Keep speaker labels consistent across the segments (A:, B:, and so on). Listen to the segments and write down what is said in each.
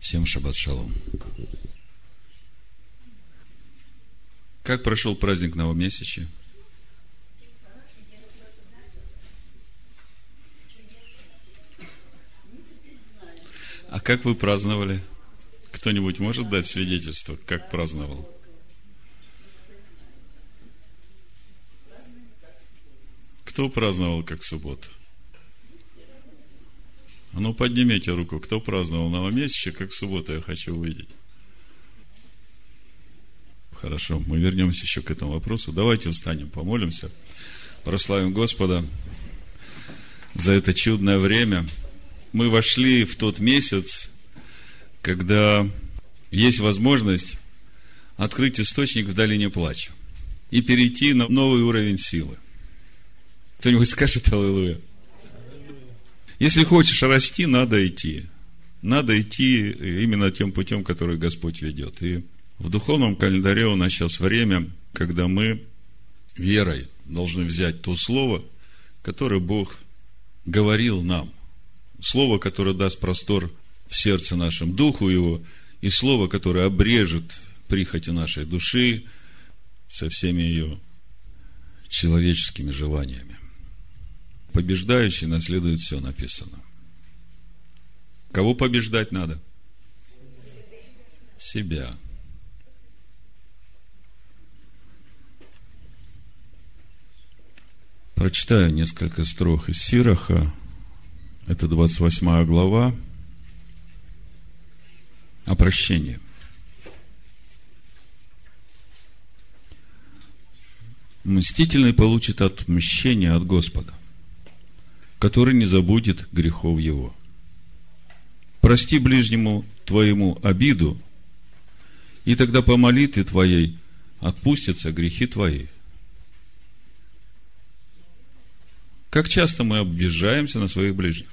A: Всем шаббат шалом. Как прошел праздник Новомесяча? А как вы праздновали? Кто-нибудь может дать свидетельство, как праздновал? Кто праздновал как субботу? А ну, поднимите руку, кто праздновал новомесячие, как суббота, я хочу увидеть. Хорошо, мы вернемся еще к этому вопросу. Давайте встанем, помолимся, прославим Господа за это чудное время. Мы вошли в тот месяц, когда есть возможность открыть источник в долине плача и перейти на новый уровень силы. Кто-нибудь скажет Аллилуйя? Если хочешь расти, надо идти. Надо идти именно тем путем, который Господь ведет. И в духовном календаре у нас сейчас время, когда мы верой должны взять то слово, которое Бог говорил нам. Слово, которое даст простор в сердце нашем духу его, и слово, которое обрежет прихоти нашей души со всеми ее человеческими желаниями. Побеждающий наследует все написано. Кого побеждать надо? Себя. Прочитаю несколько строк из Сираха. Это 28 глава о. Мстительный получит отмщение от Господа который не забудет грехов его. Прости ближнему твоему обиду, и тогда по молитве твоей отпустятся грехи твои. Как часто мы обижаемся на своих ближних?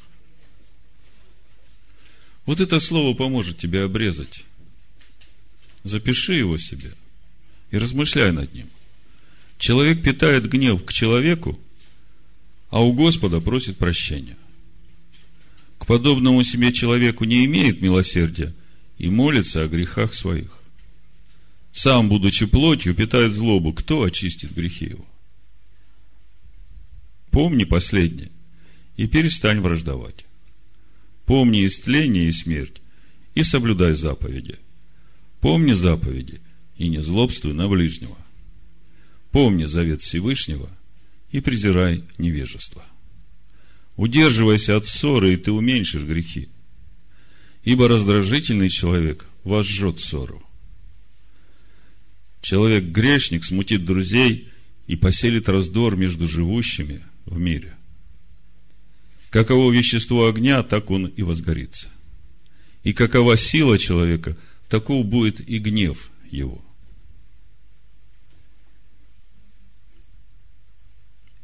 A: Вот это слово поможет тебе обрезать. Запиши его себе и размышляй над ним. Человек питает гнев к человеку, а у Господа просит прощения. К подобному себе человеку не имеет милосердия и молится о грехах своих. Сам, будучи плотью, питает злобу. Кто очистит грехи его? Помни последнее и перестань враждовать. Помни истление и смерть и соблюдай заповеди. Помни заповеди и не злобствуй на ближнего. Помни завет Всевышнего и презирай невежество. Удерживайся от ссоры, и ты уменьшишь грехи. Ибо раздражительный человек возжжет ссору. Человек-грешник смутит друзей и поселит раздор между живущими в мире. Каково вещество огня, так он и возгорится. И какова сила человека, таков будет и гнев его.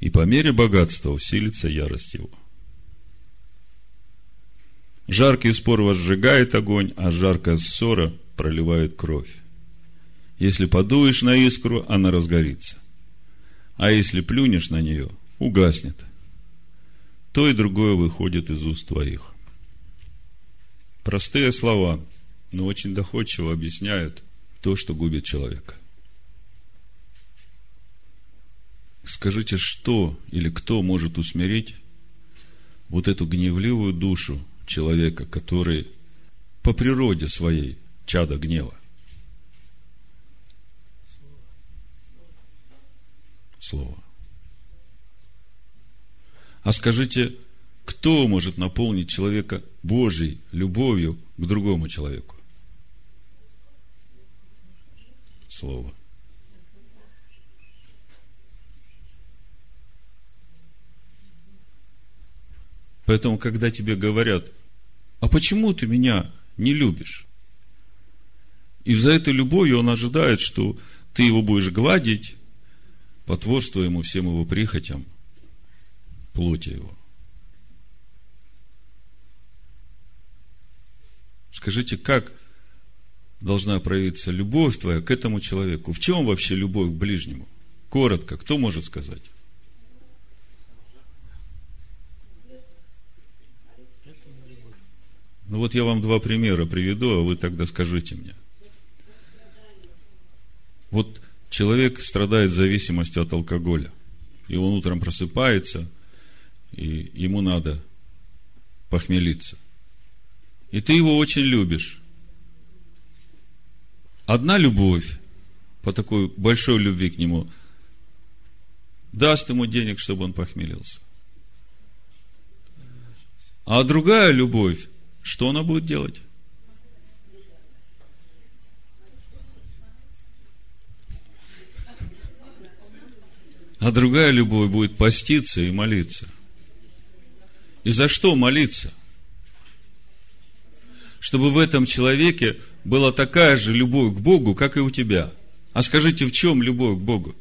A: И по мере богатства усилится ярость его. Жаркий спор возжигает огонь, а жаркая ссора проливает кровь. Если подуешь на искру, она разгорится. А если плюнешь на нее, угаснет. То и другое выходит из уст твоих. Простые слова, но очень доходчиво объясняют то, что губит человека. Скажите, что или кто может усмирить вот эту гневливую душу человека, который по природе своей чада гнева? Слово. А скажите, кто может наполнить человека Божьей любовью к другому человеку? Слово. Поэтому, когда тебе говорят, а почему ты меня не любишь? И за этой любовью он ожидает, что ты его будешь гладить, потворствуя ему всем его прихотям, плоти его. Скажите, как должна проявиться любовь твоя к этому человеку? В чем вообще любовь к ближнему? Коротко, кто может сказать? Ну вот я вам два примера приведу, а вы тогда скажите мне. Вот человек страдает зависимостью от алкоголя. И он утром просыпается, и ему надо похмелиться. И ты его очень любишь. Одна любовь, по такой большой любви к нему, даст ему денег, чтобы он похмелился. А другая любовь, что она будет делать? А другая любовь будет поститься и молиться. И за что молиться? Чтобы в этом человеке была такая же любовь к Богу, как и у тебя. А скажите, в чем любовь к Богу?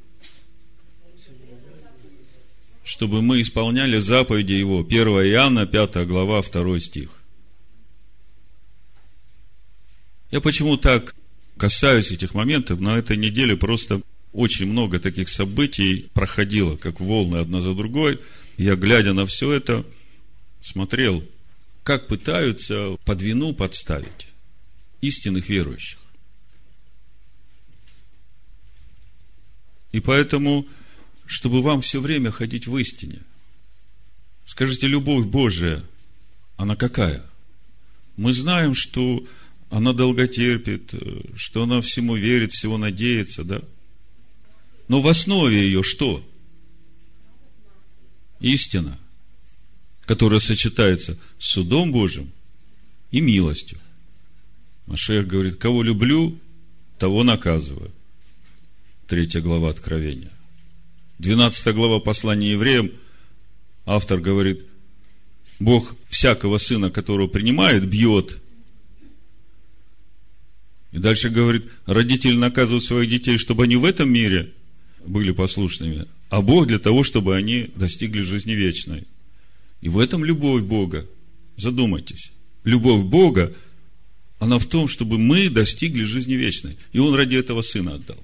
A: Чтобы мы исполняли заповеди Его. 1 Иоанна, 5 глава, 2 стих. Я почему так касаюсь этих моментов? На этой неделе просто очень много таких событий проходило, как волны одна за другой. Я, глядя на все это, смотрел, как пытаются под вину подставить истинных верующих. И поэтому, чтобы вам все время ходить в истине, скажите, любовь Божия, она какая? Мы знаем, что она долготерпит, что она всему верит, всего надеется, да? Но в основе ее что? Истина, которая сочетается с судом Божьим и милостью. Машех говорит, кого люблю, того наказываю. Третья глава Откровения. Двенадцатая глава послания евреям, автор говорит, Бог всякого сына, которого принимает, бьет. И дальше говорит, родители наказывают своих детей, чтобы они в этом мире были послушными, а Бог для того, чтобы они достигли жизни вечной. И в этом любовь Бога. Задумайтесь. Любовь Бога она в том, чтобы мы достигли жизни вечной. И Он ради этого Сына отдал.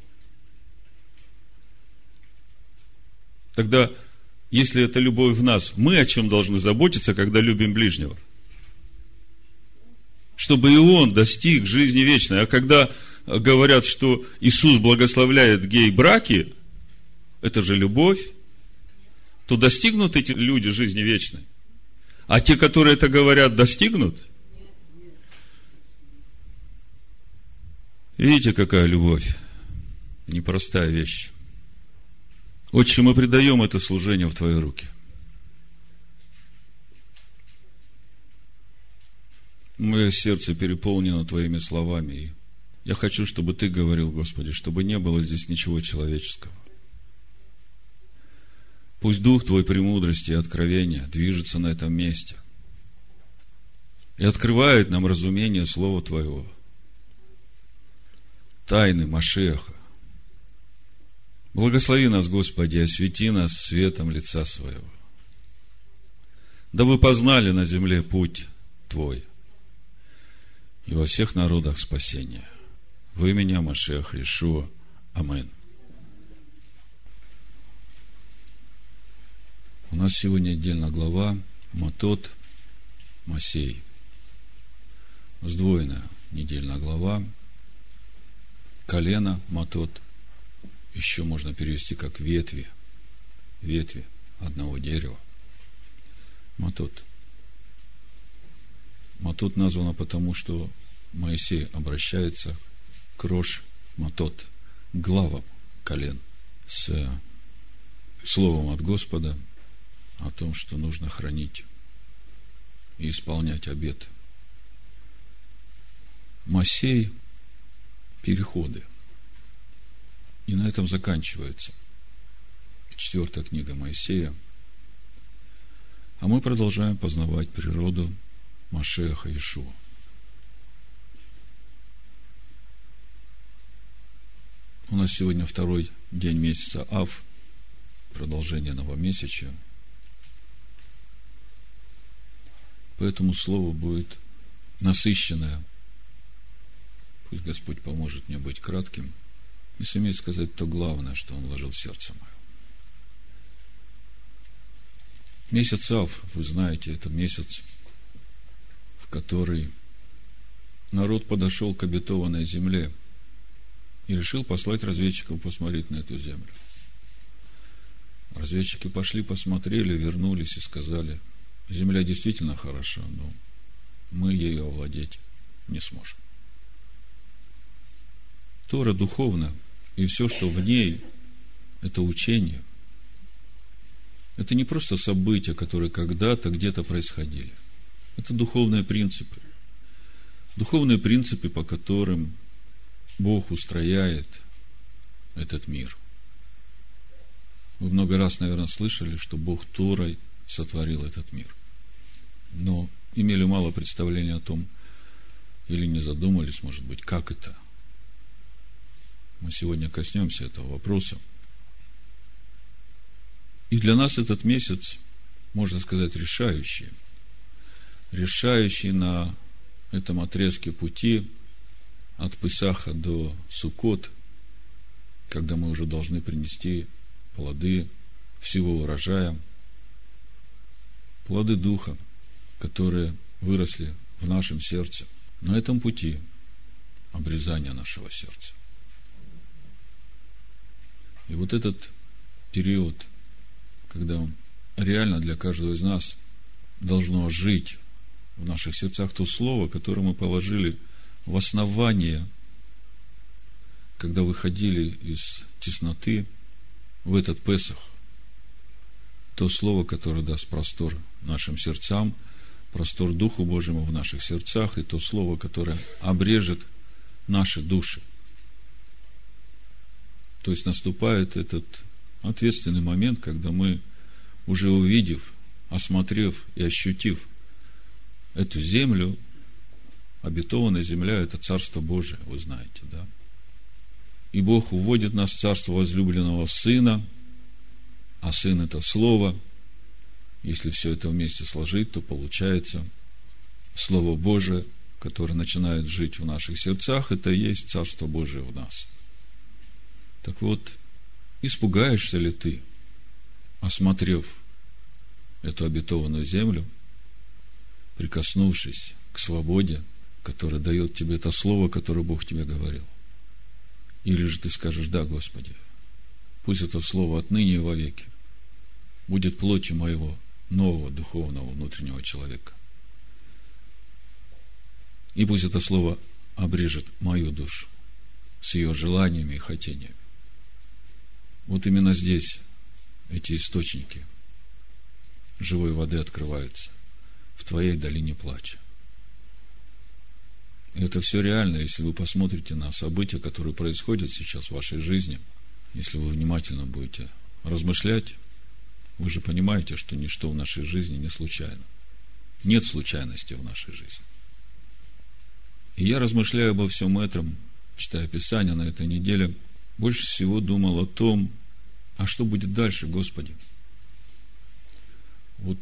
A: Тогда, если это любовь в нас, мы о чем должны заботиться, когда любим ближнего? Чтобы и он достиг жизни вечной. А когда говорят, что Иисус благословляет гей-браки, это же любовь, то достигнут эти люди жизни вечной. А те, которые это говорят, достигнут – Видите, какая любовь? Непростая вещь. Отче, мы предаем это служение в Твои руки. Мое сердце переполнено Твоими словами. И я хочу, чтобы Ты говорил, Господи, чтобы не было здесь ничего человеческого. Пусть Дух Твой премудрости и откровения движется на этом месте и открывает нам разумение Слова Твоего – тайны Машеха. Благослови нас, Господи, освети нас светом лица Своего. Дабы познали на земле путь Твой и во всех народах спасения. В имени Машех Ишуа. Амин. У нас сегодня отдельная глава Матот Масей. Сдвоенная недельная глава – колено, матот, еще можно перевести как ветви, ветви одного дерева. Матот. Матот названо потому, что Моисей обращается к Рош Матот, главам колен, с словом от Господа о том, что нужно хранить и исполнять обет. Масей переходы. И на этом заканчивается четвертая книга Моисея. А мы продолжаем познавать природу Машеха Ишуа. У нас сегодня второй день месяца Ав, продолжение новомесяча. Поэтому слово будет насыщенное Пусть Господь поможет мне быть кратким и суметь сказать то главное, что Он вложил в сердце мое. Месяц Ав, вы знаете, это месяц, в который народ подошел к обетованной земле и решил послать разведчиков посмотреть на эту землю. Разведчики пошли, посмотрели, вернулись и сказали, земля действительно хороша, но мы ею овладеть не сможем. Тора духовна, и все, что в ней, это учение. Это не просто события, которые когда-то где-то происходили. Это духовные принципы. Духовные принципы, по которым Бог устрояет этот мир. Вы много раз, наверное, слышали, что Бог Торой сотворил этот мир. Но имели мало представления о том, или не задумались, может быть, как это – мы сегодня коснемся этого вопроса. И для нас этот месяц, можно сказать, решающий. Решающий на этом отрезке пути от Пысаха до Сукот, когда мы уже должны принести плоды всего урожая, плоды Духа, которые выросли в нашем сердце, на этом пути обрезания нашего сердца. И вот этот период, когда реально для каждого из нас должно жить в наших сердцах то слово, которое мы положили в основание, когда выходили из тесноты в этот Песах, то слово, которое даст простор нашим сердцам, простор Духу Божьему в наших сердцах, и то слово, которое обрежет наши души – то есть наступает этот ответственный момент, когда мы, уже увидев, осмотрев и ощутив эту землю, обетованная земля – это Царство Божие, вы знаете, да? И Бог уводит нас в Царство возлюбленного Сына, а Сын – это Слово. Если все это вместе сложить, то получается Слово Божие, которое начинает жить в наших сердцах, это и есть Царство Божие в нас – так вот, испугаешься ли ты, осмотрев эту обетованную землю, прикоснувшись к свободе, которая дает тебе это слово, которое Бог тебе говорил? Или же ты скажешь, да, Господи, пусть это слово отныне и вовеки будет плотью моего нового духовного внутреннего человека. И пусть это слово обрежет мою душу с ее желаниями и хотениями. Вот именно здесь эти источники живой воды открываются в твоей долине плача. Это все реально, если вы посмотрите на события, которые происходят сейчас в вашей жизни, если вы внимательно будете размышлять, вы же понимаете, что ничто в нашей жизни не случайно. Нет случайности в нашей жизни. И я размышляю обо всем этом, читая Писание на этой неделе, больше всего думал о том, а что будет дальше, Господи? Вот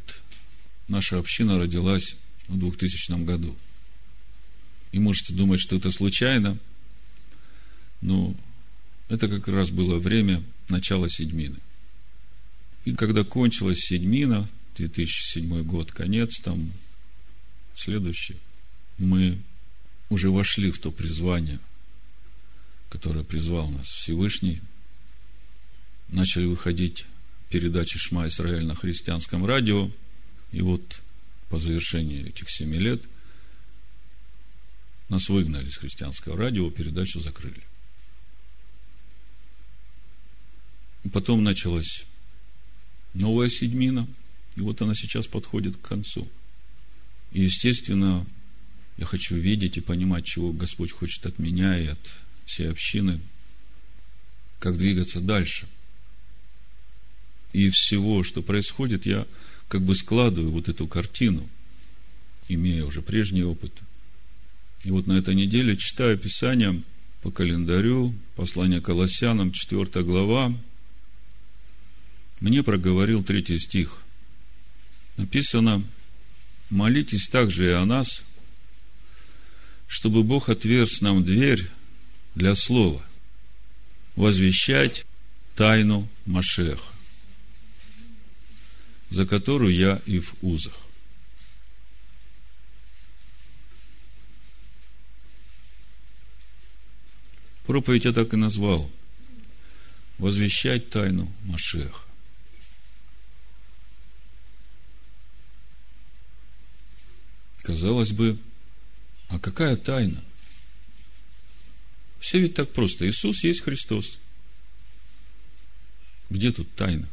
A: наша община родилась в 2000 году. И можете думать, что это случайно, но это как раз было время начала седьмины. И когда кончилась седьмина, 2007 год, конец, там, следующий, мы уже вошли в то призвание, которое призвал нас Всевышний – начали выходить передачи Шма Исраэль на христианском радио. И вот по завершении этих семи лет нас выгнали с христианского радио, передачу закрыли. Потом началась новая седьмина, и вот она сейчас подходит к концу. И, естественно, я хочу видеть и понимать, чего Господь хочет от меня и от всей общины, как двигаться дальше и всего, что происходит, я как бы складываю вот эту картину, имея уже прежний опыт. И вот на этой неделе читаю Писание по календарю, послание Колоссянам, 4 глава, мне проговорил третий стих. Написано, молитесь также и о нас, чтобы Бог отверз нам дверь для слова, возвещать тайну Машеха за которую я и в узах. Проповедь я так и назвал. Возвещать тайну Машеха. Казалось бы, а какая тайна? Все ведь так просто. Иисус есть Христос. Где тут тайна?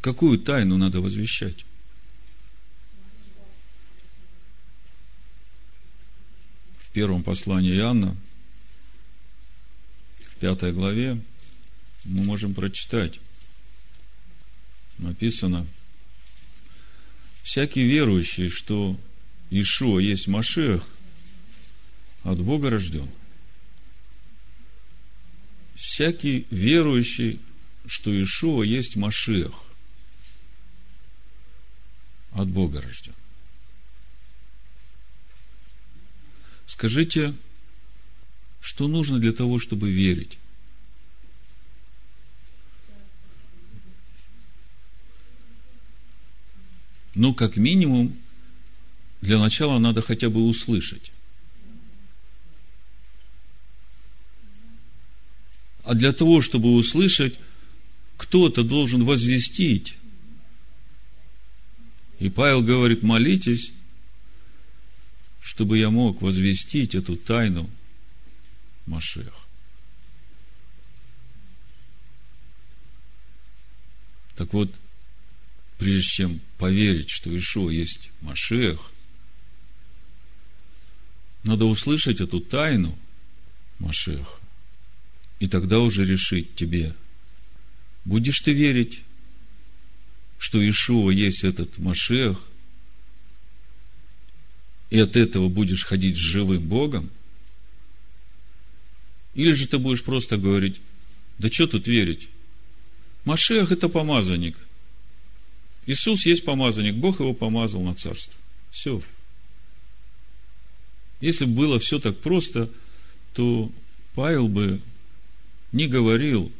A: Какую тайну надо возвещать? Первом послании Иоанна, в пятой главе, мы можем прочитать. Написано, всякий верующий, что Ишуа есть Машех, от Бога рожден. Всякий верующий, что Ишуа есть Машех, от Бога рожден. Скажите, что нужно для того, чтобы верить? Ну, как минимум, для начала надо хотя бы услышать. А для того, чтобы услышать, кто-то должен возвестить. И Павел говорит, молитесь, чтобы я мог возвестить эту тайну Машех. Так вот, прежде чем поверить, что Ишуа есть Машех, надо услышать эту тайну Машеха, и тогда уже решить тебе, будешь ты верить, что Ишуа есть этот Машех, и от этого будешь ходить с живым Богом, или же ты будешь просто говорить, да что тут верить? Машех – это помазанник. Иисус есть помазанник, Бог его помазал на царство. Все. Если бы было все так просто, то Павел бы не говорил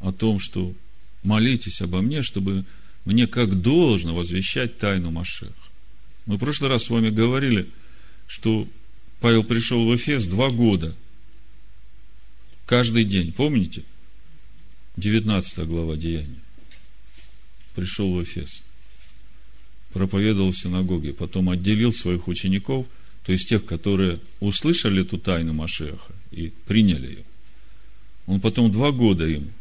A: о том, что молитесь обо мне, чтобы мне как должно возвещать тайну Машех. Мы в прошлый раз с вами говорили, что Павел пришел в Эфес два года. Каждый день, помните? 19 глава Деяния пришел в Эфес, проповедовал в синагоге, потом отделил своих учеников, то есть тех, которые услышали эту тайну Машеха и приняли ее. Он потом два года им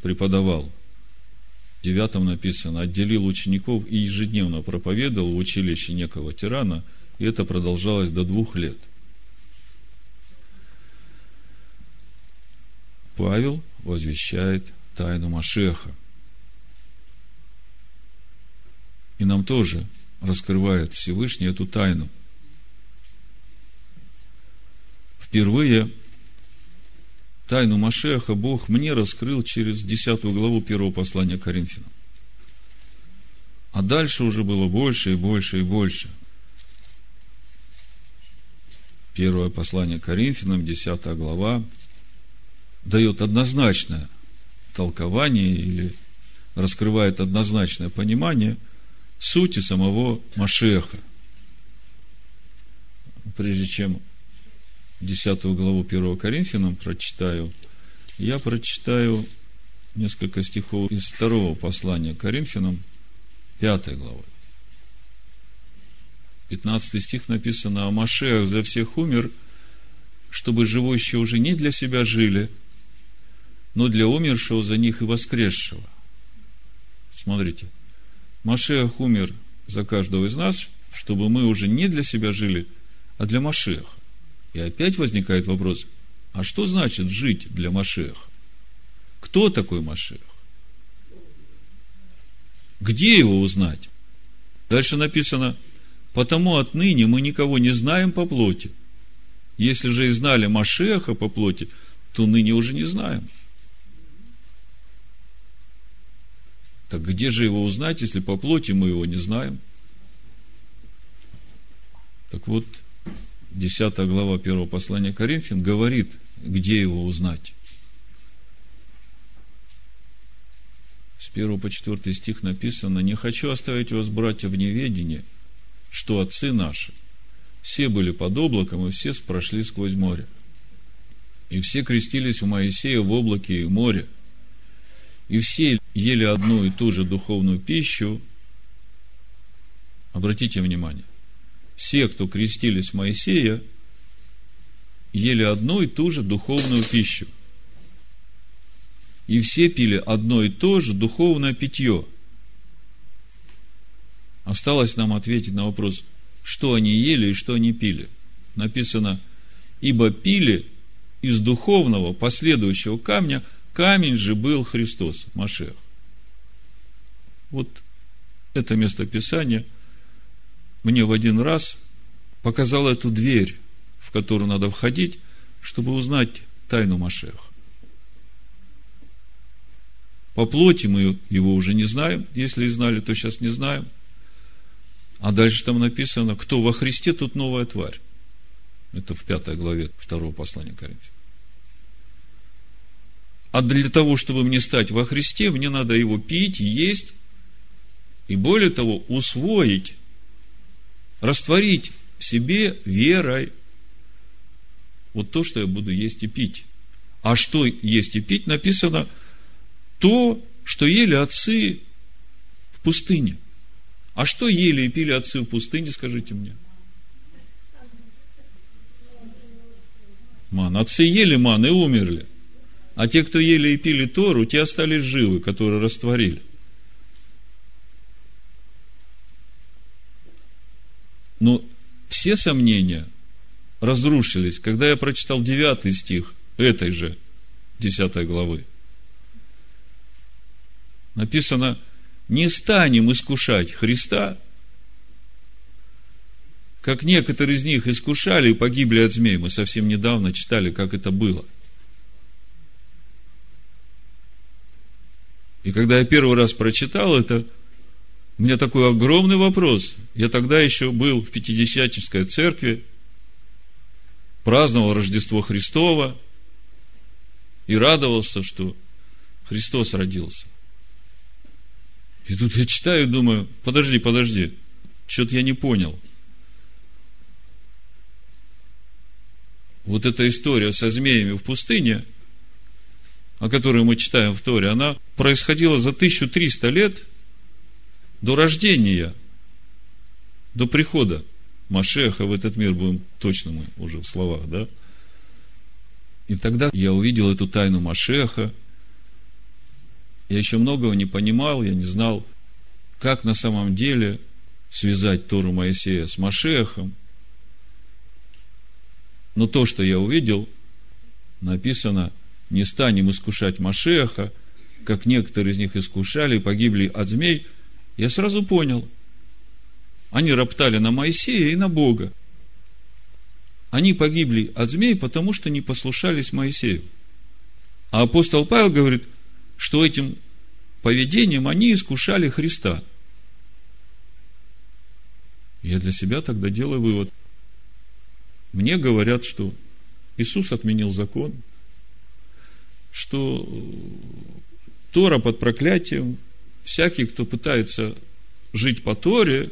A: преподавал. В девятом написано, отделил учеников и ежедневно проповедовал в училище некого тирана, и это продолжалось до двух лет. Павел возвещает тайну Машеха – И нам тоже раскрывает Всевышний эту тайну. Впервые тайну Машеха Бог мне раскрыл через 10 главу первого послания Коринфянам. А дальше уже было больше и больше и больше. Первое послание Коринфянам, 10 глава, дает однозначное толкование или раскрывает однозначное понимание – сути самого Машеха. Прежде чем 10 главу 1 Коринфянам прочитаю, я прочитаю несколько стихов из второго послания Коринфянам, 5 главы. 15 стих написано, «А Машех за всех умер, чтобы живущие уже не для себя жили, но для умершего за них и воскресшего». Смотрите, Машех умер за каждого из нас, чтобы мы уже не для себя жили, а для Машеха. И опять возникает вопрос, а что значит жить для Машеха? Кто такой Машех? Где его узнать? Дальше написано, потому отныне мы никого не знаем по плоти. Если же и знали Машеха по плоти, то ныне уже не знаем. Так где же его узнать, если по плоти мы его не знаем? Так вот, 10 глава 1 послания Коринфян говорит, где его узнать. С 1 по 4 стих написано, «Не хочу оставить вас, братья, в неведении, что отцы наши, все были под облаком, и все прошли сквозь море. И все крестились у Моисея в облаке и море. И все ели одну и ту же духовную пищу. Обратите внимание. Все, кто крестились Моисея, ели одну и ту же духовную пищу. И все пили одно и то же духовное питье. Осталось нам ответить на вопрос, что они ели и что они пили. Написано, ибо пили из духовного последующего камня, камень же был Христос, Машех. Вот это место Писания мне в один раз показало эту дверь, в которую надо входить, чтобы узнать тайну Машеха. По плоти мы его уже не знаем, если и знали, то сейчас не знаем. А дальше там написано, кто во Христе, тут новая тварь. Это в пятой главе второго послания Коринфянам. А для того, чтобы мне стать во Христе, мне надо его пить, есть, и более того, усвоить, растворить в себе верой вот то, что я буду есть и пить. А что есть и пить, написано то, что ели отцы в пустыне. А что ели и пили отцы в пустыне, скажите мне? Ман. Отцы ели ман и умерли. А те, кто ели и пили Тору, те остались живы, которые растворили. Но все сомнения разрушились, когда я прочитал 9 стих этой же 10 главы. Написано, не станем искушать Христа, как некоторые из них искушали и погибли от змей. Мы совсем недавно читали, как это было – И когда я первый раз прочитал это, у меня такой огромный вопрос. Я тогда еще был в Пятидесятнической церкви, праздновал Рождество Христово и радовался, что Христос родился. И тут я читаю думаю, подожди, подожди, что-то я не понял. Вот эта история со змеями в пустыне – о которой мы читаем в Торе, она происходила за 1300 лет до рождения, до прихода Машеха в этот мир, будем точно мы уже в словах, да? И тогда я увидел эту тайну Машеха. Я еще многого не понимал, я не знал, как на самом деле связать Тору Моисея с Машехом. Но то, что я увидел, написано – не станем искушать Машеха, как некоторые из них искушали и погибли от змей, я сразу понял. Они роптали на Моисея и на Бога. Они погибли от змей, потому что не послушались Моисею. А апостол Павел говорит, что этим поведением они искушали Христа. Я для себя тогда делаю вывод. Мне говорят, что Иисус отменил закон – что Тора под проклятием, всякий, кто пытается жить по Торе,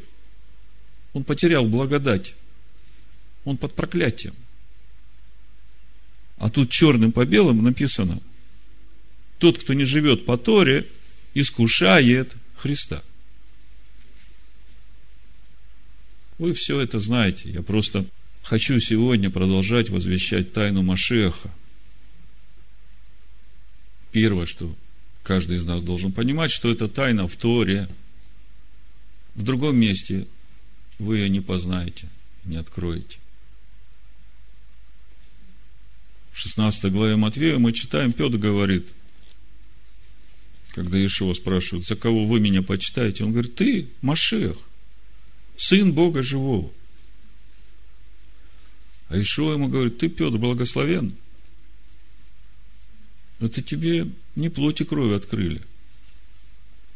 A: он потерял благодать. Он под проклятием. А тут черным по белому написано, тот, кто не живет по Торе, искушает Христа. Вы все это знаете. Я просто хочу сегодня продолжать возвещать тайну Машеха – Первое, что каждый из нас должен понимать, что это тайна в Торе. В другом месте вы ее не познаете, не откроете. В 16 главе Матвея мы читаем, Петр говорит, когда Иешуа спрашивает, за кого вы меня почитаете, он говорит, ты Машех, сын Бога живого. А Ишуа ему говорит, ты, Петр, благословен, это тебе не плоть и кровь открыли.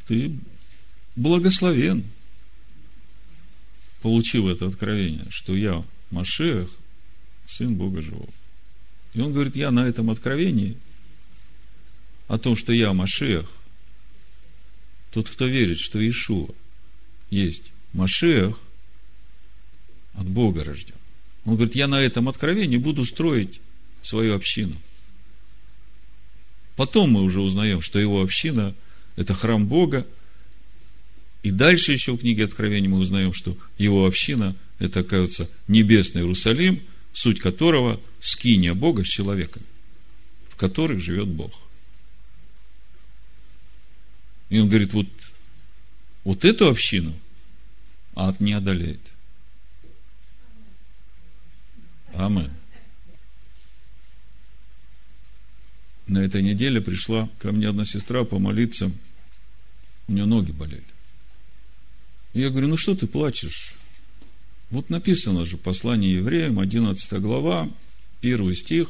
A: Ты благословен, получив это откровение, что я Машех, сын Бога живого. И он говорит, я на этом откровении о том, что я Машех, тот, кто верит, что Ишуа есть Машех, от Бога рожден. Он говорит, я на этом откровении буду строить свою общину. Потом мы уже узнаем, что его община – это храм Бога. И дальше еще в книге Откровения мы узнаем, что его община – это, оказывается, небесный Иерусалим, суть которого – скиния Бога с человеком, в которых живет Бог. И он говорит, вот, вот эту общину ад не одолеет. Амин. На этой неделе пришла ко мне одна сестра помолиться. У нее ноги болели. И я говорю, ну что ты плачешь? Вот написано же, послание евреям, 11 глава, первый стих.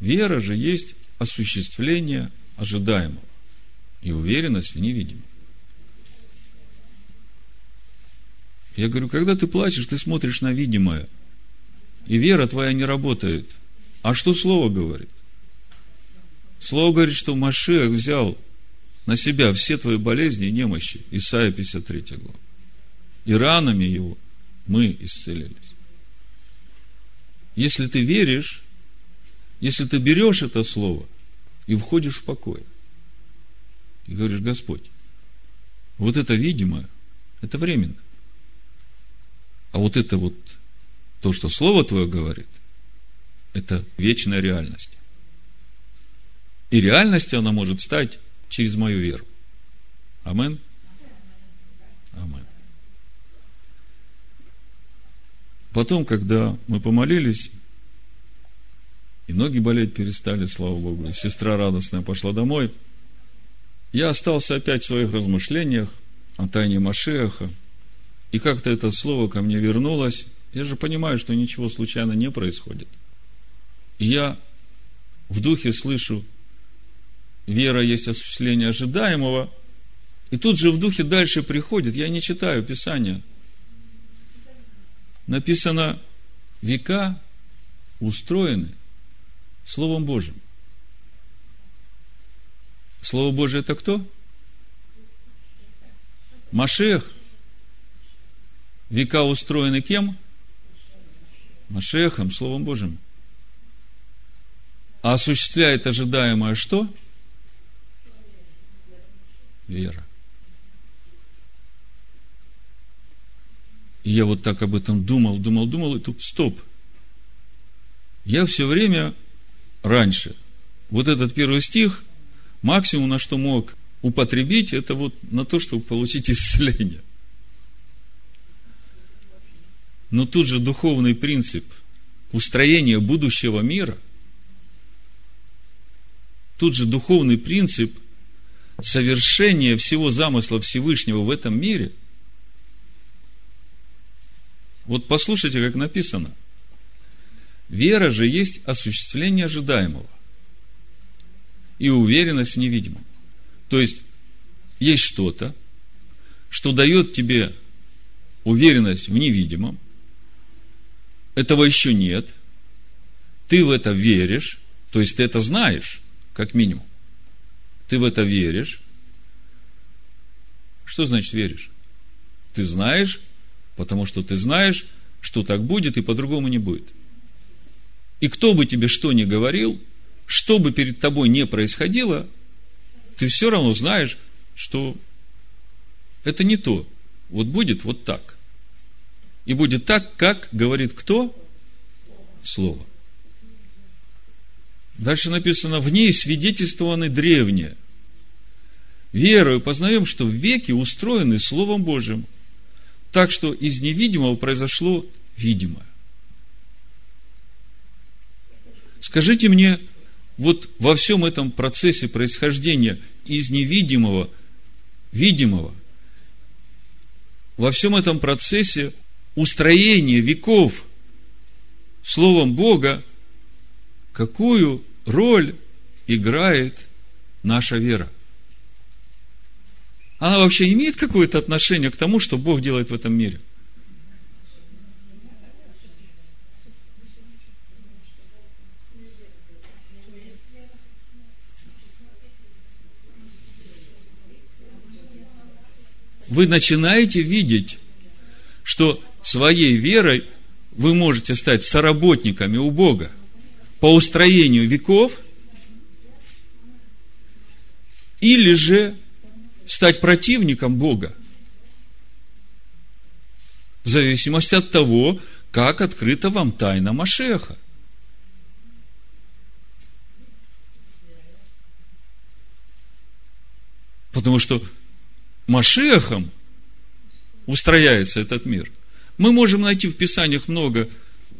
A: Вера же есть осуществление ожидаемого и уверенность в невидимом. Я говорю, когда ты плачешь, ты смотришь на видимое, и вера твоя не работает. А что Слово говорит? Слово говорит, что Машех взял на себя все твои болезни и немощи. Исайя 53 глава. И ранами его мы исцелились. Если ты веришь, если ты берешь это слово и входишь в покой, и говоришь, Господь, вот это видимое, это временно. А вот это вот, то, что Слово Твое говорит, это вечная реальность. И реальностью она может стать через мою веру. Амен. Амен. Потом, когда мы помолились, и ноги болеть перестали, слава Богу, и сестра радостная пошла домой, я остался опять в своих размышлениях о тайне Машеха, и как-то это слово ко мне вернулось. Я же понимаю, что ничего случайно не происходит. И я в духе слышу, вера есть осуществление ожидаемого, и тут же в духе дальше приходит, я не читаю Писания – написано, века устроены Словом Божьим. Слово Божие это кто? Машех. Века устроены кем? Машехом, Словом Божьим. А осуществляет ожидаемое что? Вера. И я вот так об этом думал, думал, думал, и тут стоп. Я все время раньше, вот этот первый стих, максимум, на что мог употребить, это вот на то, чтобы получить исцеление. Но тут же духовный принцип устроения будущего мира, тут же духовный принцип совершения всего замысла Всевышнего в этом мире – вот послушайте, как написано. Вера же есть осуществление ожидаемого и уверенность в невидимом. То есть, есть что-то, что дает тебе уверенность в невидимом, этого еще нет, ты в это веришь, то есть ты это знаешь, как минимум. Ты в это веришь. Что значит веришь? Ты знаешь, Потому что ты знаешь, что так будет и по-другому не будет. И кто бы тебе что ни говорил, что бы перед тобой не происходило, ты все равно знаешь, что это не то. Вот будет вот так. И будет так, как говорит кто? Слово. Дальше написано, в ней свидетельствованы древние. Верою познаем, что в веке устроены Словом Божьим, так что из невидимого произошло видимое. Скажите мне, вот во всем этом процессе происхождения из невидимого, видимого, во всем этом процессе устроения веков Словом Бога, какую роль играет наша вера? она вообще имеет какое-то отношение к тому, что Бог делает в этом мире? Вы начинаете видеть, что своей верой вы можете стать соработниками у Бога по устроению веков, или же стать противником Бога. В зависимости от того, как открыта вам тайна Машеха. Потому что Машехом устрояется этот мир. Мы можем найти в Писаниях много,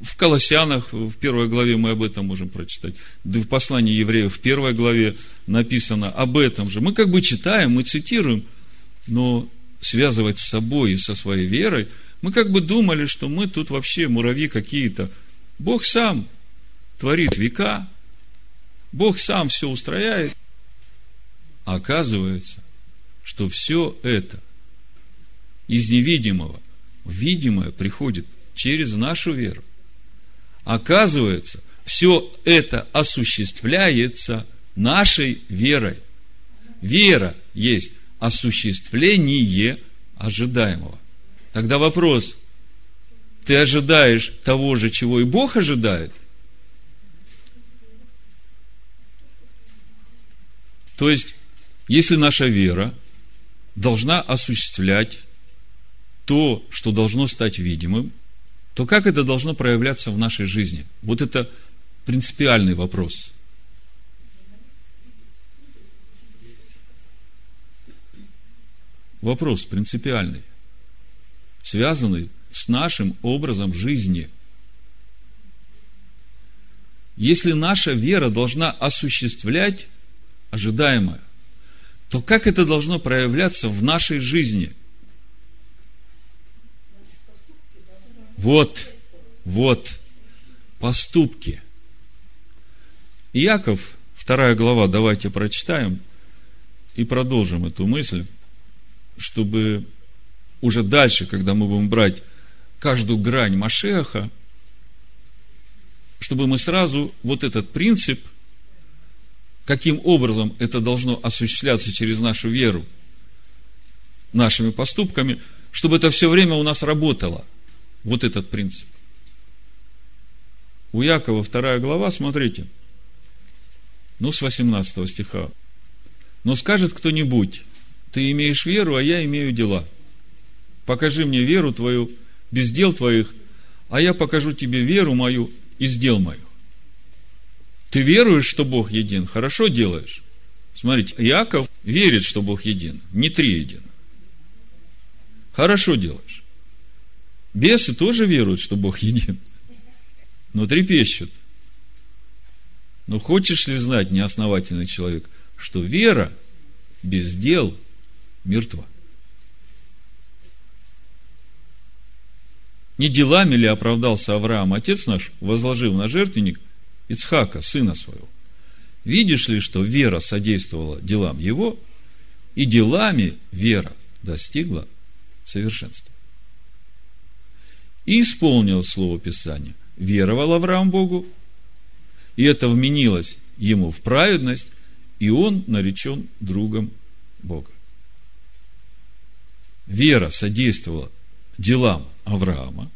A: в Колоссянах, в первой главе мы об этом можем прочитать, да в послании евреев в первой главе написано об этом же. Мы как бы читаем, мы цитируем, но связывать с собой и со своей верой, мы как бы думали, что мы тут вообще муравьи какие-то. Бог сам творит века, Бог сам все устрояет. А оказывается, что все это из невидимого видимое приходит через нашу веру. Оказывается, все это осуществляется нашей верой. Вера есть осуществление ожидаемого. Тогда вопрос, ты ожидаешь того же, чего и Бог ожидает? То есть, если наша вера должна осуществлять то, что должно стать видимым, то как это должно проявляться в нашей жизни? Вот это принципиальный вопрос. Вопрос принципиальный, связанный с нашим образом жизни. Если наша вера должна осуществлять ожидаемое, то как это должно проявляться в нашей жизни? Вот, вот, поступки. Иаков, вторая глава, давайте прочитаем и продолжим эту мысль, чтобы уже дальше, когда мы будем брать каждую грань Машеха, чтобы мы сразу вот этот принцип – каким образом это должно осуществляться через нашу веру, нашими поступками, чтобы это все время у нас работало. Вот этот принцип. У Якова вторая глава, смотрите, ну, с 18 стиха. Но скажет кто-нибудь, ты имеешь веру, а я имею дела. Покажи мне веру твою без дел твоих, а я покажу тебе веру мою из дел моих. Ты веруешь, что Бог един, хорошо делаешь. Смотрите, Иаков верит, что Бог един, не триедин. Хорошо делаешь. Бесы тоже веруют, что Бог един, но трепещут. Но хочешь ли знать, неосновательный человек, что вера без дел мертва? Не делами ли оправдался Авраам, отец наш, возложив на жертвенник – Ицхака, сына своего. Видишь ли, что вера содействовала делам его, и делами вера достигла совершенства. И исполнил слово Писания. Веровал Авраам Богу, и это вменилось ему в праведность, и он наречен другом Бога. Вера содействовала делам Авраама,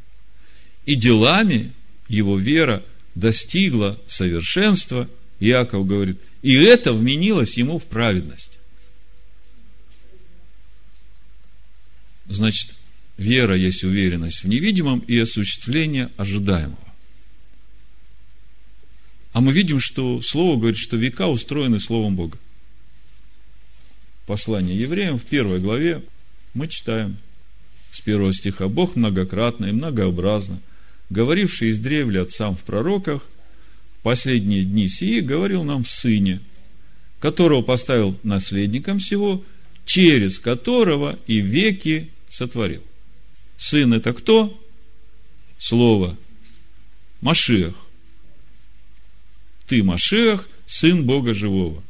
A: и делами его вера – достигла совершенства, Иаков говорит, и это вменилось ему в праведность. Значит, вера есть уверенность в невидимом и осуществление ожидаемого. А мы видим, что Слово говорит, что века устроены Словом Бога. Послание евреям в первой главе мы читаем с первого стиха. Бог многократно и многообразно говоривший из древля отцам в пророках, последние дни сии говорил нам в Сыне, которого поставил наследником всего, через которого и веки сотворил. Сын это кто? Слово. Машех. Ты Машех, сын Бога живого.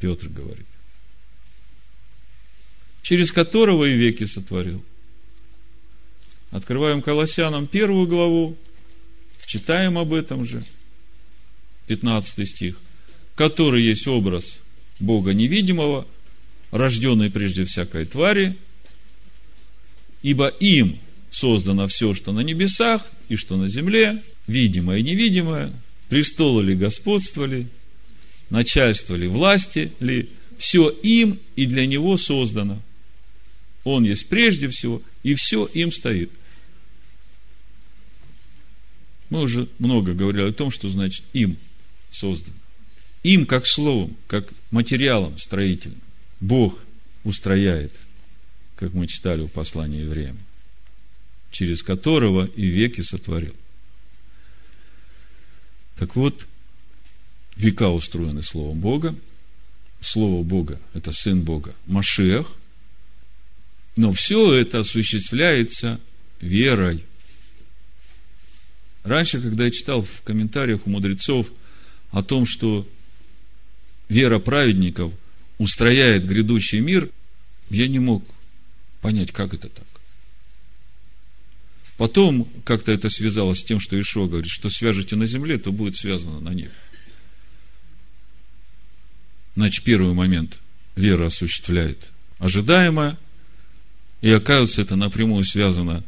A: Петр говорит. Через которого и веки сотворил. Открываем Колоссянам первую главу, читаем об этом же, 15 стих, который есть образ Бога невидимого, рожденный прежде всякой твари, ибо им создано все, что на небесах и что на земле, видимое и невидимое, престолы ли господствовали, начальство ли, власти ли, все им и для него создано. Он есть прежде всего, и все им стоит. Мы уже много говорили о том, что значит им создан. Им как словом, как материалом строительным. Бог устрояет, как мы читали в послании евреям, через которого и веки сотворил. Так вот, века устроены Словом Бога. Слово Бога – это Сын Бога, Машех. Но все это осуществляется верой. Раньше, когда я читал в комментариях у мудрецов о том, что вера праведников устрояет грядущий мир, я не мог понять, как это так. Потом как-то это связалось с тем, что Ишо говорит, что свяжете на земле, то будет связано на небе. Значит, первый момент вера осуществляет ожидаемое, и оказывается, это напрямую связано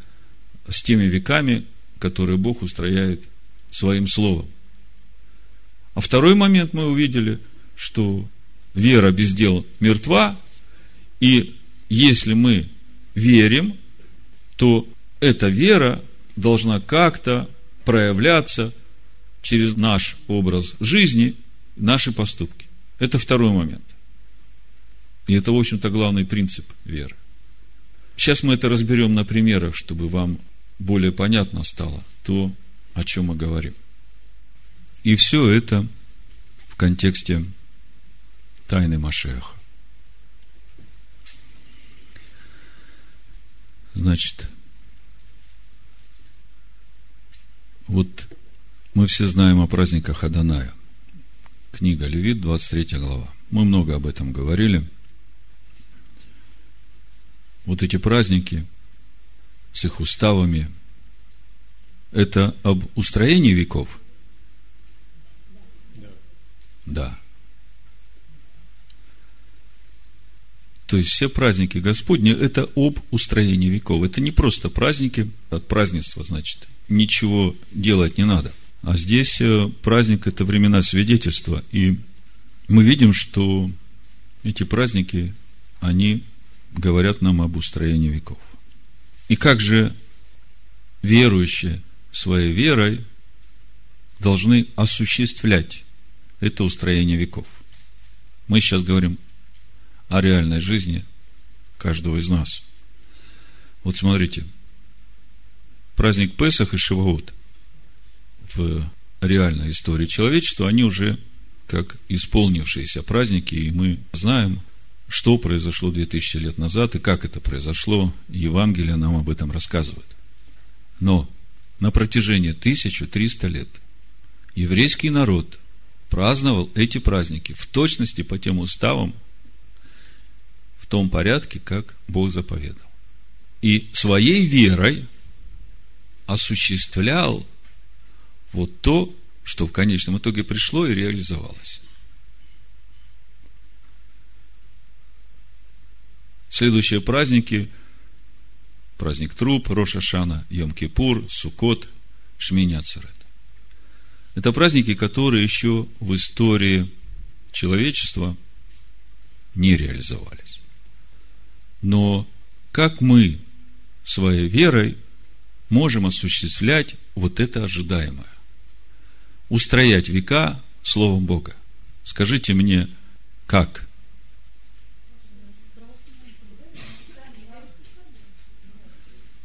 A: с теми веками, которые Бог устрояет своим словом. А второй момент мы увидели, что вера без дел мертва, и если мы верим, то эта вера должна как-то проявляться через наш образ жизни, наши поступки. Это второй момент. И это, в общем-то, главный принцип веры. Сейчас мы это разберем на примерах, чтобы вам более понятно стало то, о чем мы говорим. И все это в контексте тайны Машеха. Значит, вот мы все знаем о праздниках Аданая. Книга Левит, 23 глава. Мы много об этом говорили. Вот эти праздники с их уставами, это об устроении веков? Да. да. То есть все праздники Господни – это об устроении веков. Это не просто праздники, от празднества, значит, ничего делать не надо. А здесь э, праздник – это времена свидетельства. И мы видим, что эти праздники, они говорят нам об устроении веков. И как же верующие своей верой должны осуществлять это устроение веков? Мы сейчас говорим о реальной жизни каждого из нас. Вот смотрите, праздник Песах и Шивоот в реальной истории человечества, они уже как исполнившиеся праздники, и мы знаем, что произошло 2000 лет назад и как это произошло. Евангелие нам об этом рассказывает. Но на протяжении 1300 лет еврейский народ праздновал эти праздники в точности по тем уставам, в том порядке, как Бог заповедал. И своей верой осуществлял вот то, что в конечном итоге пришло и реализовалось. Следующие праздники – праздник Труп, Рошашана, Йом-Кипур, Сукот, Шмини Это праздники, которые еще в истории человечества не реализовались. Но как мы своей верой можем осуществлять вот это ожидаемое? Устроять века Словом Бога. Скажите мне, как?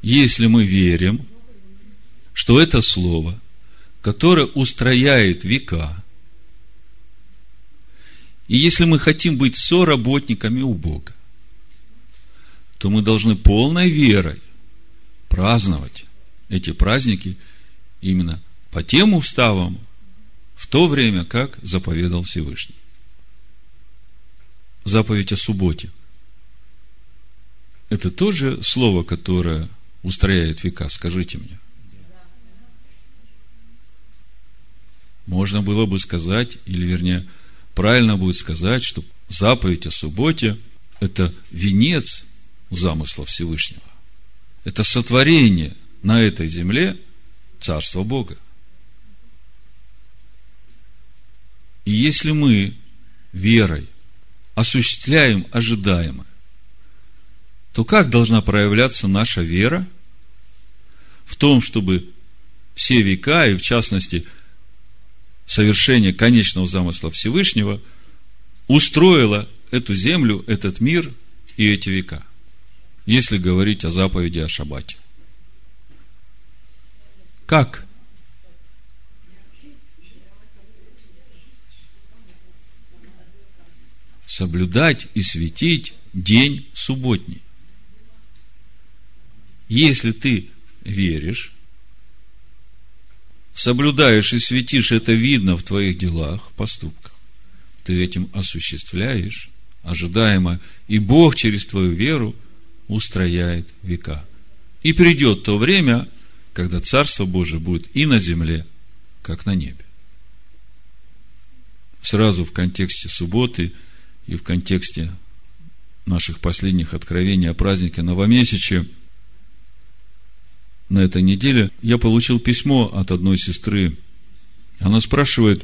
A: Если мы верим, что это Слово, которое устрояет века, и если мы хотим быть соработниками у Бога, то мы должны полной верой праздновать эти праздники именно по тем уставам, в то время, как заповедал Всевышний. Заповедь о субботе. Это тоже слово, которое устрояет века, скажите мне. Можно было бы сказать, или вернее, правильно будет сказать, что заповедь о субботе – это венец замысла Всевышнего. это сотворение на этой земле Царства Бога. И если мы верой осуществляем ожидаемое, то как должна проявляться наша вера в том, чтобы все века, и в частности совершение конечного замысла Всевышнего, устроило эту землю, этот мир и эти века, если говорить о заповеди о Шаббате. Как? Соблюдать и светить день субботний. Если ты веришь, соблюдаешь и светишь, это видно в твоих делах, поступках. Ты этим осуществляешь ожидаемо, и Бог через твою веру устрояет века. И придет то время, когда Царство Божие будет и на земле, как на небе. Сразу в контексте субботы и в контексте наших последних откровений о празднике Новомесячия – на этой неделе я получил письмо от одной сестры. Она спрашивает,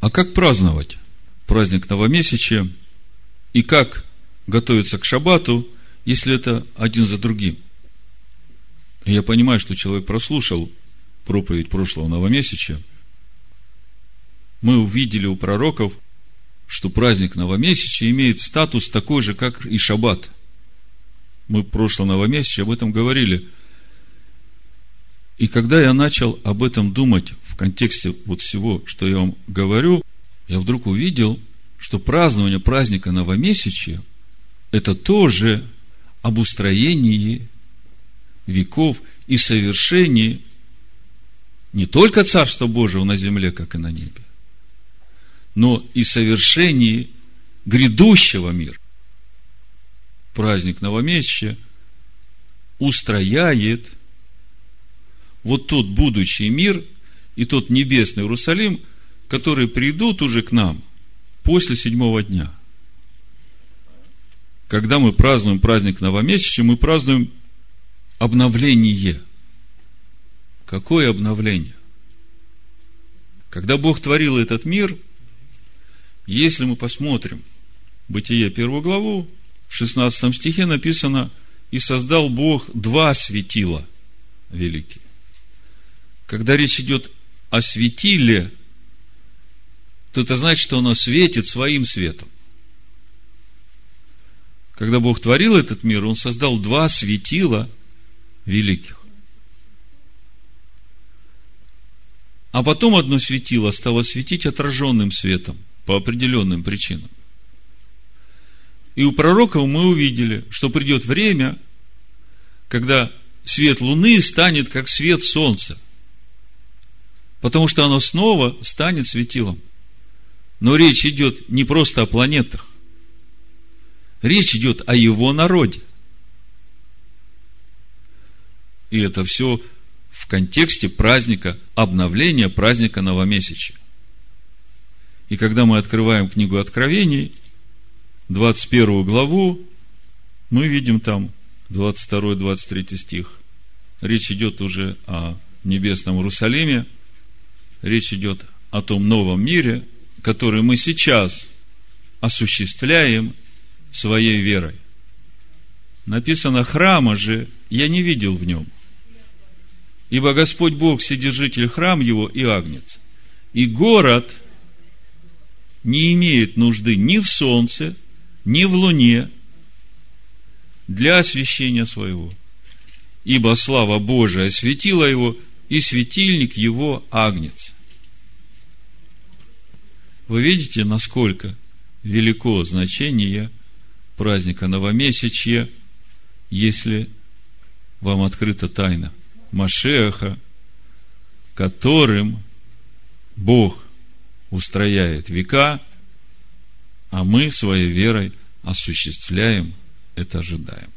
A: а как праздновать праздник новомесячия и как готовиться к шаббату, если это один за другим? И я понимаю, что человек прослушал проповедь прошлого новомесячия. Мы увидели у пророков, что праздник новомесячия имеет статус такой же, как и шаббат. Мы в прошлом новомесяче об этом говорили – и когда я начал об этом думать в контексте вот всего, что я вам говорю, я вдруг увидел, что празднование праздника новомесячия – это тоже об устроении веков и совершении не только Царства Божьего на земле, как и на небе, но и совершении грядущего мира. Праздник новомесячия устрояет – вот тот будущий мир и тот небесный Иерусалим, которые придут уже к нам после седьмого дня. Когда мы празднуем праздник новомесячия, мы празднуем обновление. Какое обновление? Когда Бог творил этот мир, если мы посмотрим Бытие первую главу, в 16 стихе написано, и создал Бог два светила великие когда речь идет о светиле, то это значит, что оно светит своим светом. Когда Бог творил этот мир, Он создал два светила великих. А потом одно светило стало светить отраженным светом по определенным причинам. И у пророков мы увидели, что придет время, когда свет Луны станет как свет Солнца – потому что оно снова станет светилом. Но речь идет не просто о планетах. Речь идет о его народе. И это все в контексте праздника обновления, праздника новомесячия. И когда мы открываем книгу Откровений, 21 главу, мы видим там 22-23 стих. Речь идет уже о небесном Иерусалиме – речь идет о том новом мире, который мы сейчас осуществляем своей верой. Написано, храма же я не видел в нем. Ибо Господь Бог, сидержитель храм его и агнец. И город не имеет нужды ни в солнце, ни в луне для освящения своего. Ибо слава Божия осветила его, и светильник его агнец. Вы видите, насколько велико значение праздника новомесячья, если вам открыта тайна Машеха, которым Бог устрояет века, а мы своей верой осуществляем это ожидаемое.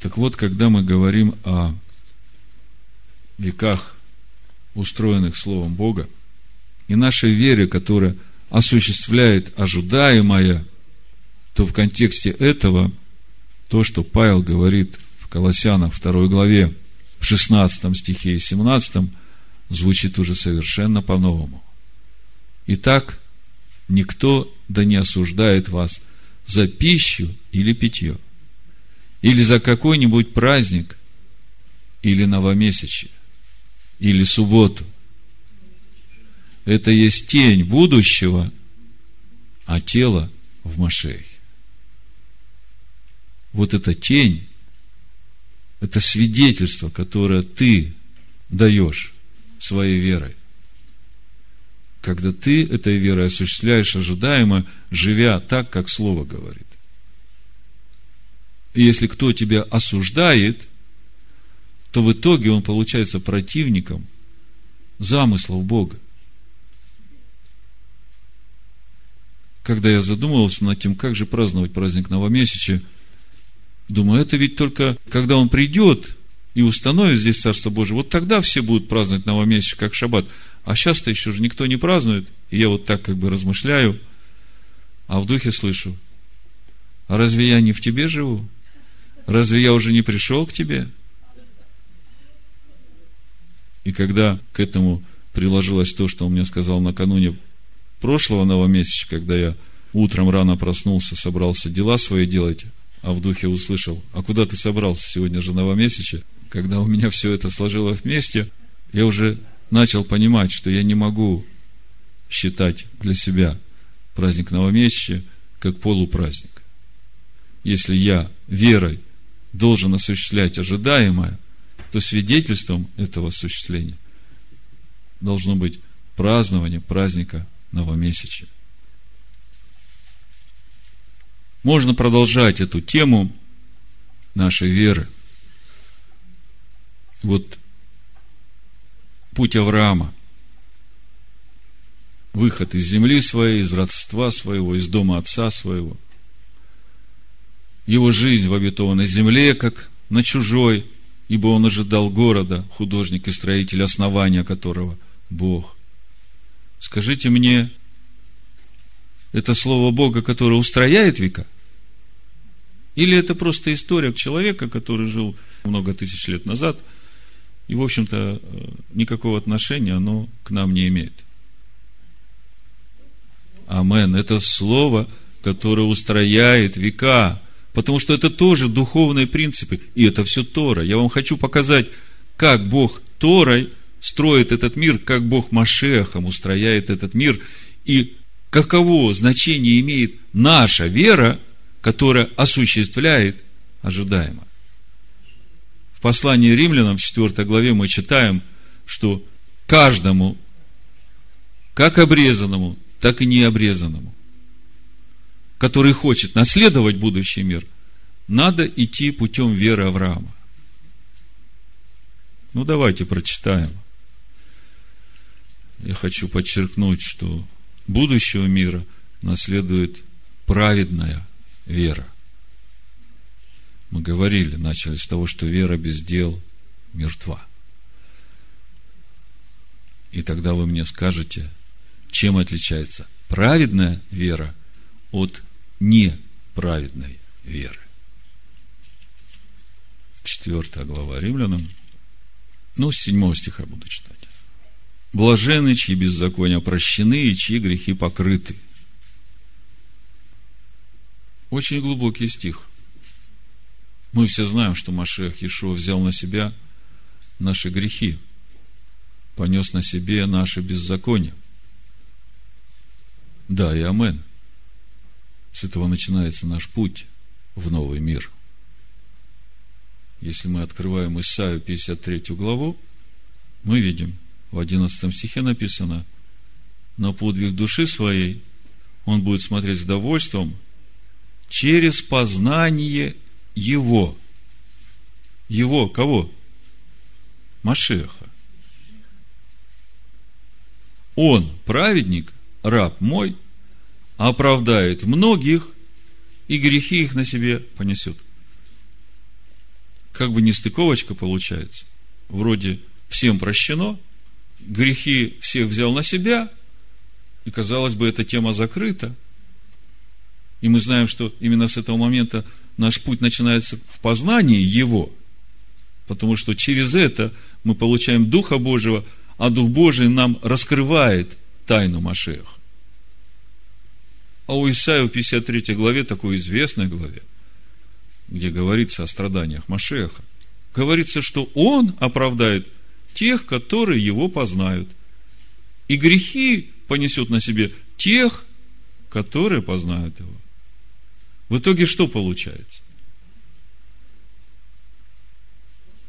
A: Так вот, когда мы говорим о веках, устроенных Словом Бога, и нашей вере, которая осуществляет ожидаемое, то в контексте этого то, что Павел говорит в Колоссянах 2 главе, в 16 стихе и 17, звучит уже совершенно по-новому. Итак, никто да не осуждает вас за пищу или питье, или за какой-нибудь праздник, или новомесячие, или субботу. Это есть тень будущего, а тело в Машехе. Вот эта тень, это свидетельство, которое ты даешь своей верой. Когда ты этой верой осуществляешь ожидаемо, живя так, как Слово говорит. И если кто тебя осуждает, то в итоге он получается противником замыслов Бога. Когда я задумывался над тем, как же праздновать праздник новомесячия, думаю, это ведь только когда он придет и установит здесь Царство Божие, вот тогда все будут праздновать новомесячие, как шаббат. А сейчас-то еще же никто не празднует. И я вот так как бы размышляю, а в духе слышу, а разве я не в тебе живу? Разве я уже не пришел к тебе? И когда к этому приложилось то, что он мне сказал накануне прошлого новомесяча, когда я утром рано проснулся, собрался дела свои делать, а в духе услышал, а куда ты собрался, сегодня же новомесяче, когда у меня все это сложилось вместе, я уже начал понимать, что я не могу считать для себя праздник новомесяча как полупраздник. Если я верой должен осуществлять ожидаемое, то свидетельством этого осуществления должно быть празднование праздника новомесячия. Можно продолжать эту тему нашей веры. Вот путь Авраама. Выход из земли своей, из родства своего, из дома отца своего. Его жизнь в обетованной земле, как на чужой, ибо он ожидал города, художник и строитель, основания которого Бог. Скажите мне, это слово Бога, которое устрояет века? Или это просто история человека, который жил много тысяч лет назад, и, в общем-то, никакого отношения оно к нам не имеет? Амен. Это слово, которое устрояет века, потому что это тоже духовные принципы, и это все Тора. Я вам хочу показать, как Бог Торой строит этот мир, как Бог Машехом устрояет этот мир, и каково значение имеет наша вера, которая осуществляет ожидаемо. В послании римлянам в 4 главе мы читаем, что каждому, как обрезанному, так и необрезанному, который хочет наследовать будущий мир, надо идти путем веры Авраама. Ну, давайте прочитаем. Я хочу подчеркнуть, что будущего мира наследует праведная вера. Мы говорили, начали с того, что вера без дел мертва. И тогда вы мне скажете, чем отличается праведная вера от неправедной веры. Четвертая глава Римлянам. Ну, с седьмого стиха буду читать. Блажены, чьи беззакония прощены и чьи грехи покрыты. Очень глубокий стих. Мы все знаем, что Машех Иешуа взял на себя наши грехи, понес на себе наши беззакония. Да, и амен. С этого начинается наш путь в новый мир. Если мы открываем Исаию 53 главу, мы видим, в 11 стихе написано, на подвиг души своей он будет смотреть с довольством через познание его. Его кого? Машеха. Он, праведник, раб мой, оправдает многих, и грехи их на себе понесет. Как бы нестыковочка получается. Вроде всем прощено, грехи всех взял на себя, и, казалось бы, эта тема закрыта. И мы знаем, что именно с этого момента наш путь начинается в познании Его, потому что через это мы получаем Духа Божьего, а Дух Божий нам раскрывает тайну Машеха. А у Исаия в 53 главе, такой известной главе, где говорится о страданиях Машеха, говорится, что Он оправдает тех, которые Его познают. И грехи понесет на себе тех, которые познают Его. В итоге что получается?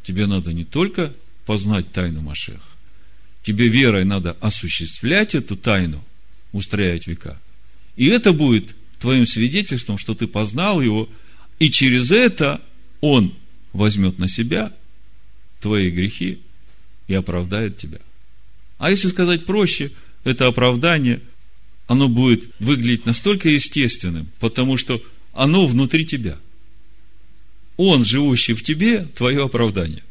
A: Тебе надо не только познать тайну Машеха, тебе верой надо осуществлять эту тайну, устроять века – и это будет твоим свидетельством, что ты познал его, и через это он возьмет на себя твои грехи и оправдает тебя. А если сказать проще, это оправдание, оно будет выглядеть настолько естественным, потому что оно внутри тебя. Он, живущий в тебе, твое оправдание.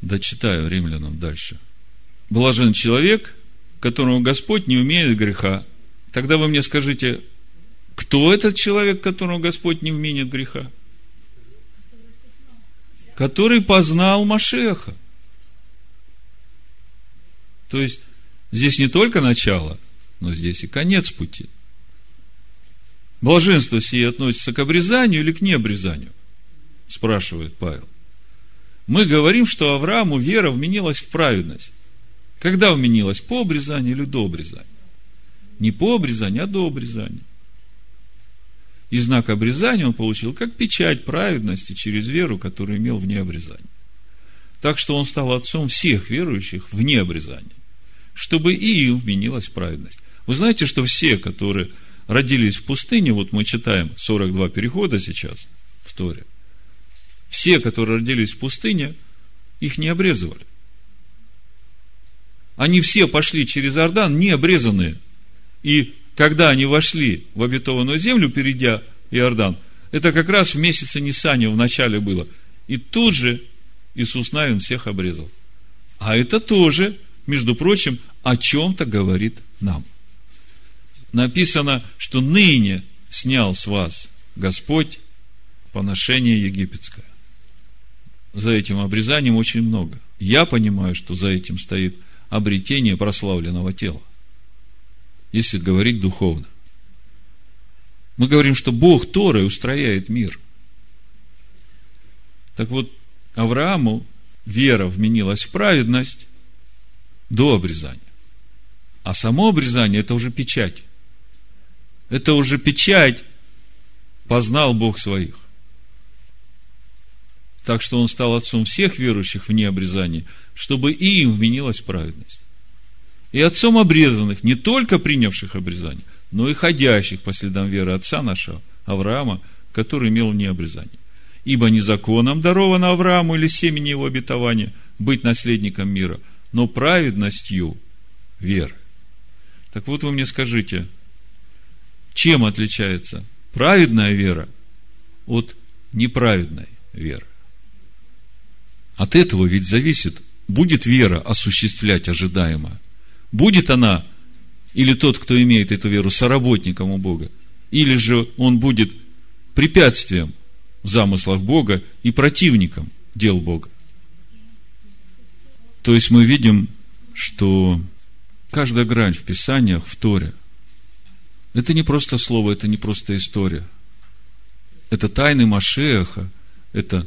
A: Дочитаю римлянам дальше. Блажен человек, которому Господь не умеет греха, Тогда вы мне скажите, кто этот человек, которому Господь не вменит греха? Который познал Машеха. То есть, здесь не только начало, но здесь и конец пути. Блаженство сие относится к обрезанию или к необрезанию? Спрашивает Павел. Мы говорим, что Аврааму вера вменилась в праведность. Когда вменилась? По обрезанию или до обрезания? Не по обрезанию, а до обрезания. И знак обрезания он получил как печать праведности через веру, которую имел вне обрезания. Так что он стал отцом всех верующих вне обрезания, чтобы и им вменилась праведность. Вы знаете, что все, которые родились в пустыне, вот мы читаем 42 перехода сейчас в Торе, все, которые родились в пустыне, их не обрезывали. Они все пошли через Иордан не обрезанные – и когда они вошли в обетованную землю, перейдя Иордан, это как раз в месяце Нисане в начале было. И тут же Иисус Навин всех обрезал. А это тоже, между прочим, о чем-то говорит нам. Написано, что ныне снял с вас Господь поношение египетское. За этим обрезанием очень много. Я понимаю, что за этим стоит обретение прославленного тела если говорить духовно. Мы говорим, что Бог Торой устрояет мир. Так вот, Аврааму вера вменилась в праведность до обрезания. А само обрезание – это уже печать. Это уже печать познал Бог своих. Так что он стал отцом всех верующих вне обрезания, чтобы им вменилась праведность и отцом обрезанных, не только принявших обрезание, но и ходящих по следам веры отца нашего, Авраама, который имел необрезание. Ибо не законом даровано Аврааму или семени его обетования быть наследником мира, но праведностью веры. Так вот вы мне скажите, чем отличается праведная вера от неправедной веры? От этого ведь зависит, будет вера осуществлять ожидаемое Будет она, или тот, кто имеет эту веру, соработником у Бога, или же он будет препятствием в замыслах Бога и противником дел Бога. То есть мы видим, что каждая грань в Писаниях, в Торе, это не просто слово, это не просто история. Это тайны Машеха, это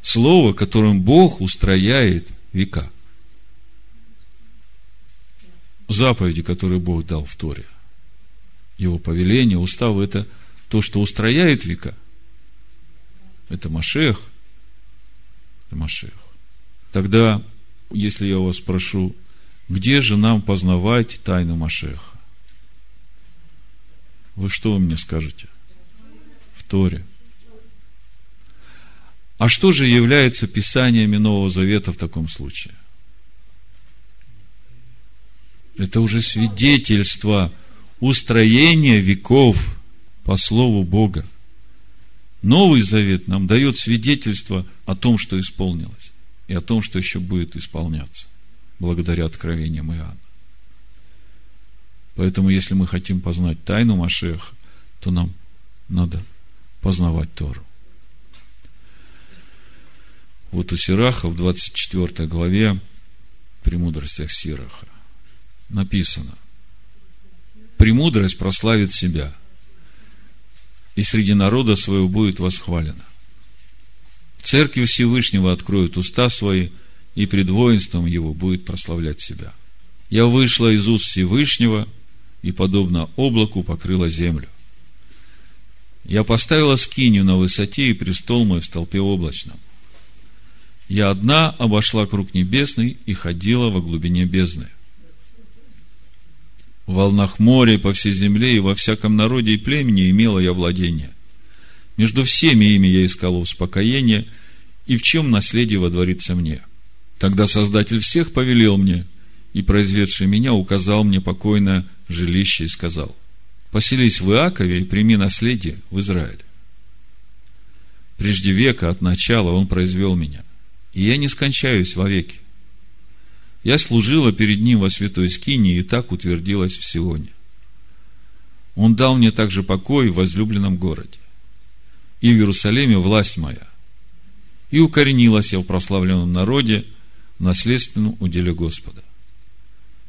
A: слово, которым Бог устрояет века заповеди, которые Бог дал в Торе. Его повеление, устав – это то, что устрояет века. Это Машех. Это Машех. Тогда, если я вас спрошу, где же нам познавать тайну Машеха? Вы что вы мне скажете? В Торе. А что же является писаниями Нового Завета в таком случае? Это уже свидетельство устроения веков по Слову Бога. Новый Завет нам дает свидетельство о том, что исполнилось, и о том, что еще будет исполняться, благодаря откровениям Иоанна. Поэтому, если мы хотим познать тайну Машеха, то нам надо познавать Тору. Вот у Сираха в 24 главе «Премудростях Сираха» написано «Премудрость прославит себя, и среди народа своего будет восхвалена. Церкви Всевышнего откроют уста свои, и пред воинством его будет прославлять себя. Я вышла из уст Всевышнего, и, подобно облаку, покрыла землю. Я поставила скинию на высоте, и престол мой в столпе облачном. Я одна обошла круг небесный и ходила во глубине бездны. В волнах моря по всей земле и во всяком народе и племени имела я владение. Между всеми ими я искала успокоение, и в чем наследие водворится мне. Тогда Создатель всех повелел мне, и произведший меня указал мне покойное жилище и сказал, поселись в Иакове и прими наследие в Израиле. Прежде века от начала он произвел меня, и я не скончаюсь вовеки. Я служила перед ним во святой скине и так утвердилась в Сионе. Он дал мне также покой в возлюбленном городе. И в Иерусалиме власть моя. И укоренилась я в прославленном народе, наследственном уделе Господа.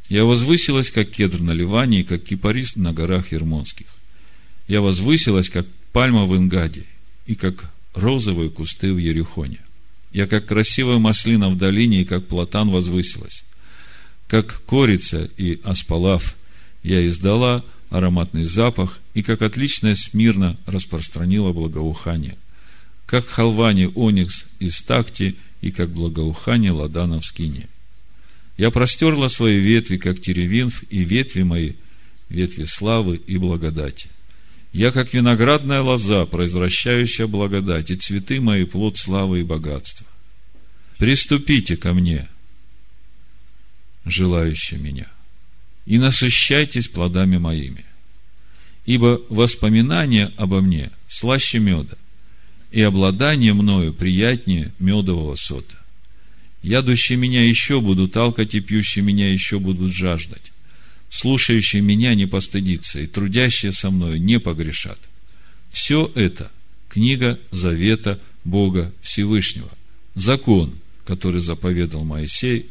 A: Я возвысилась, как кедр на Ливане, и как кипарис на горах Ермонских. Я возвысилась, как пальма в Ингаде, и как розовые кусты в Ерехоне. Я, как красивая маслина в долине, и как платан возвысилась. Как корица и аспалав я издала ароматный запах, и как отличная смирно распространила благоухание. Как халвани оникс из такти, и как благоухание ладана в скине. Я простерла свои ветви, как теревинф, и ветви мои, ветви славы и благодати. Я, как виноградная лоза, произвращающая благодать, и цветы мои плод славы и богатства. Приступите ко мне, желающие меня, и насыщайтесь плодами моими. Ибо воспоминание обо мне слаще меда, и обладание мною приятнее медового сота. Ядущие меня еще будут алкать, и пьющие меня еще будут жаждать слушающие меня не постыдится, и трудящие со мною не погрешат. Все это книга Завета Бога Всевышнего, закон, который заповедал Моисей,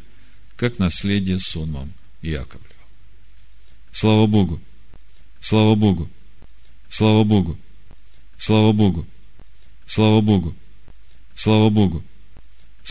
A: как наследие сонмам Яковлева. Слава Богу! Слава Богу! Слава Богу! Слава Богу! Слава Богу! Слава Богу!